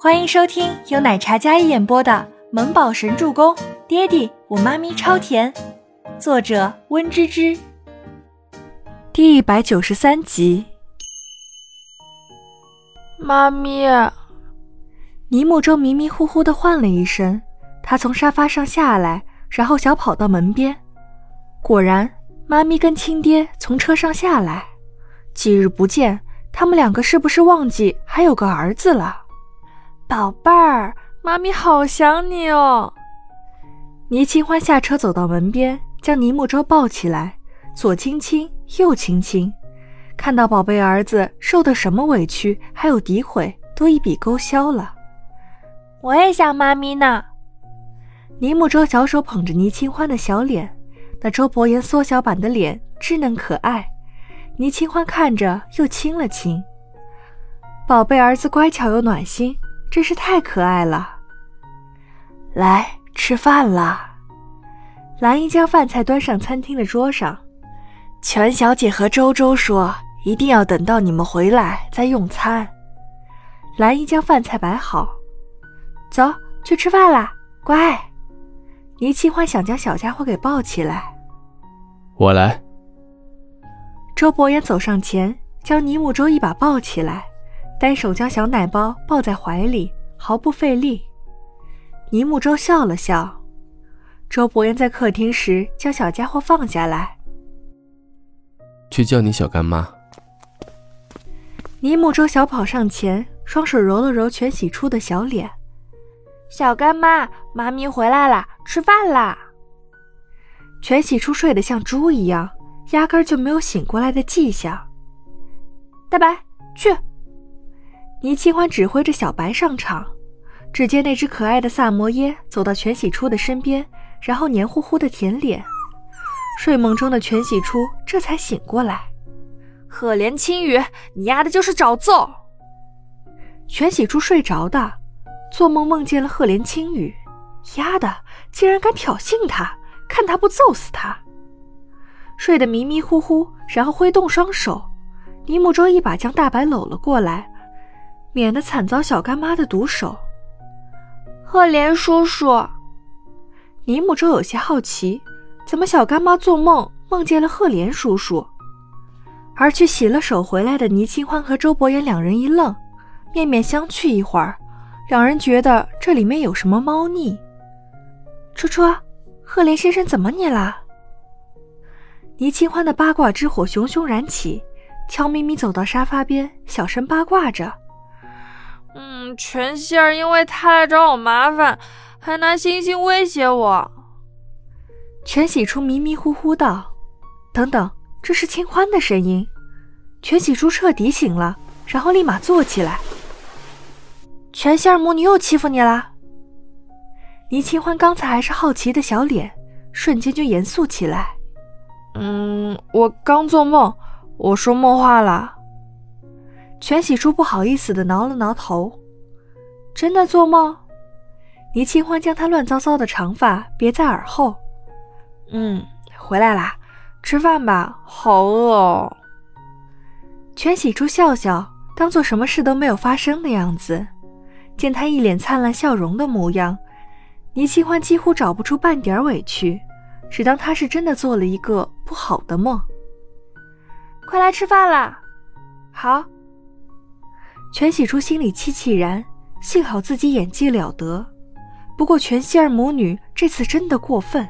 欢迎收听由奶茶嘉一演播的《萌宝神助攻》，爹地我妈咪超甜，作者温芝芝。第一百九十三集。妈咪，尼木舟迷迷糊糊的唤了一声，他从沙发上下来，然后小跑到门边。果然，妈咪跟亲爹从车上下来。几日不见，他们两个是不是忘记还有个儿子了？宝贝儿，妈咪好想你哦！倪清欢下车走到门边，将倪木舟抱起来，左亲亲，右亲亲，看到宝贝儿子受的什么委屈，还有诋毁，都一笔勾销了。我也想妈咪呢。倪木舟小手捧着倪清欢的小脸，那周伯言缩小版的脸，稚嫩可爱。倪清欢看着，又亲了亲。宝贝儿子乖巧又暖心。真是太可爱了！来吃饭了！兰姨将饭菜端上餐厅的桌上。全小姐和周周说，一定要等到你们回来再用餐。兰姨将饭菜摆好，走去吃饭啦，乖。倪清欢想将小家伙给抱起来。我来。周伯言走上前，将倪木舟一把抱起来。单手将小奶包抱在怀里，毫不费力。倪木舟笑了笑。周伯言在客厅时将小家伙放下来，去叫你小干妈。倪木舟小跑上前，双手揉了揉全喜初的小脸。小干妈，妈咪回来啦，吃饭啦！全喜初睡得像猪一样，压根就没有醒过来的迹象。大白，去。倪清欢指挥着小白上场，只见那只可爱的萨摩耶走到全喜初的身边，然后黏糊糊的舔脸。睡梦中的全喜初这才醒过来。赫连青羽，你丫的就是找揍！全喜初睡着的，做梦梦见了赫连青羽，丫的竟然敢挑衅他，看他不揍死他！睡得迷迷糊糊，然后挥动双手，倪木舟一把将大白搂了过来。免得惨遭小干妈的毒手。赫连叔叔，尼木舟有些好奇，怎么小干妈做梦梦见了赫连叔叔？而去洗了手回来的倪清欢和周伯言两人一愣，面面相觑一会儿，两人觉得这里面有什么猫腻。初初，赫连先生怎么你啦？倪清欢的八卦之火熊熊燃起，悄咪咪走到沙发边，小声八卦着。全希儿因为他来找我麻烦，还拿星星威胁我。全喜初迷迷糊糊道：“等等，这是清欢的声音。”全喜初彻底醒了，然后立马坐起来。全希儿母女又欺负你了？倪清欢刚才还是好奇的小脸，瞬间就严肃起来。嗯，我刚做梦，我说梦话了。全喜初不好意思的挠了挠头，真的做梦？倪清欢将他乱糟糟的长发别在耳后。嗯，回来啦，吃饭吧，好饿哦。全喜初笑笑，当做什么事都没有发生的样子。见他一脸灿烂笑容的模样，倪清欢几乎找不出半点委屈，只当他是真的做了一个不好的梦。快来吃饭啦！好。全喜初心里气气然，幸好自己演技了得。不过全希儿母女这次真的过分。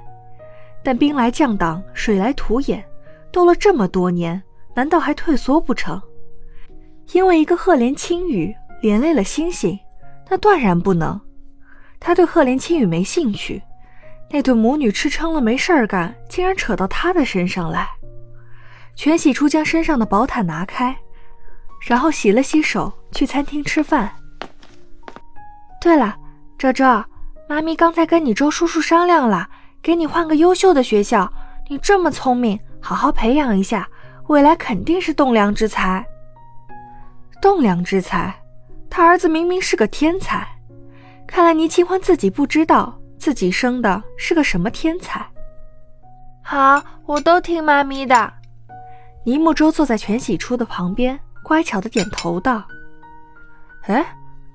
但兵来将挡，水来土掩，斗了这么多年，难道还退缩不成？因为一个赫连青羽连累了星星，那断然不能。他对赫连青羽没兴趣，那对母女吃撑了没事儿干，竟然扯到他的身上来。全喜初将身上的薄毯拿开。然后洗了洗手，去餐厅吃饭。对了，周周，妈咪刚才跟你周叔叔商量了，给你换个优秀的学校。你这么聪明，好好培养一下，未来肯定是栋梁之才。栋梁之才，他儿子明明是个天才。看来倪清欢自己不知道自己生的是个什么天才。好，我都听妈咪的。倪木舟坐在全喜初的旁边。乖巧的点头道：“哎，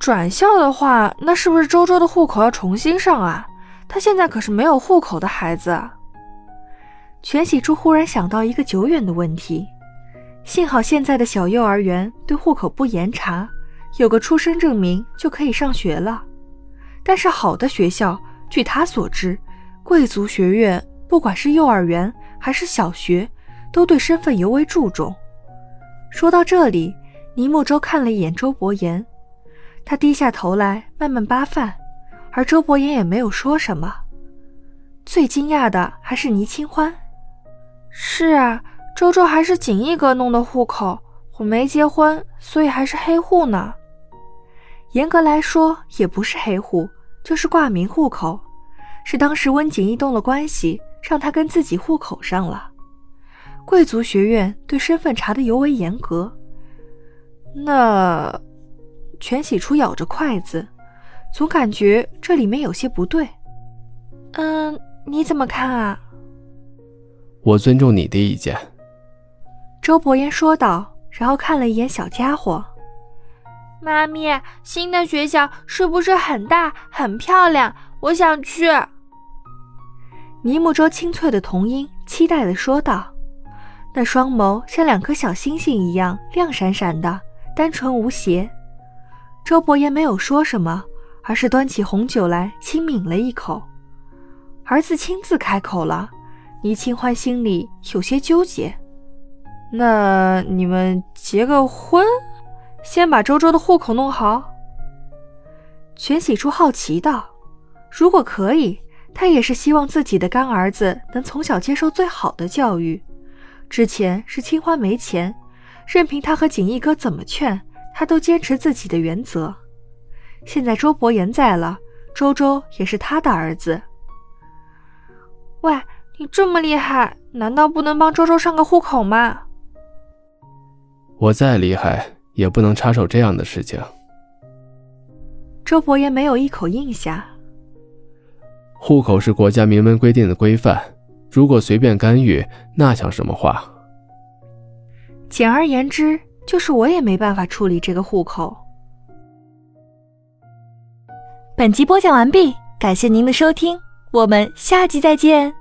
转校的话，那是不是周周的户口要重新上啊？他现在可是没有户口的孩子。全喜初忽然想到一个久远的问题，幸好现在的小幼儿园对户口不严查，有个出生证明就可以上学了。但是好的学校，据他所知，贵族学院不管是幼儿园还是小学，都对身份尤为注重。说到这里，倪木舟看了一眼周伯言，他低下头来慢慢扒饭，而周伯言也没有说什么。最惊讶的还是倪清欢。是啊，周周还是锦衣哥弄的户口，我没结婚，所以还是黑户呢。严格来说，也不是黑户，就是挂名户口，是当时温锦衣动了关系，让他跟自己户口上了。贵族学院对身份查的尤为严格。那全喜初咬着筷子，总感觉这里面有些不对。嗯，你怎么看啊？我尊重你的意见。周伯言说道，然后看了一眼小家伙。妈咪，新的学校是不是很大很漂亮？我想去。尼木舟清脆的童音期待的说道。那双眸像两颗小星星一样亮闪闪的，单纯无邪。周伯言没有说什么，而是端起红酒来轻抿了一口。儿子亲自开口了，倪清欢心里有些纠结。那你们结个婚，先把周周的户口弄好。全喜初好奇道：“如果可以，他也是希望自己的干儿子能从小接受最好的教育。”之前是清欢没钱，任凭他和锦衣哥怎么劝，他都坚持自己的原则。现在周伯言在了，周周也是他的儿子。喂，你这么厉害，难道不能帮周周上个户口吗？我再厉害，也不能插手这样的事情。周伯言没有一口应下。户口是国家明文规定的规范。如果随便干预，那像什么话？简而言之，就是我也没办法处理这个户口。本集播讲完毕，感谢您的收听，我们下集再见。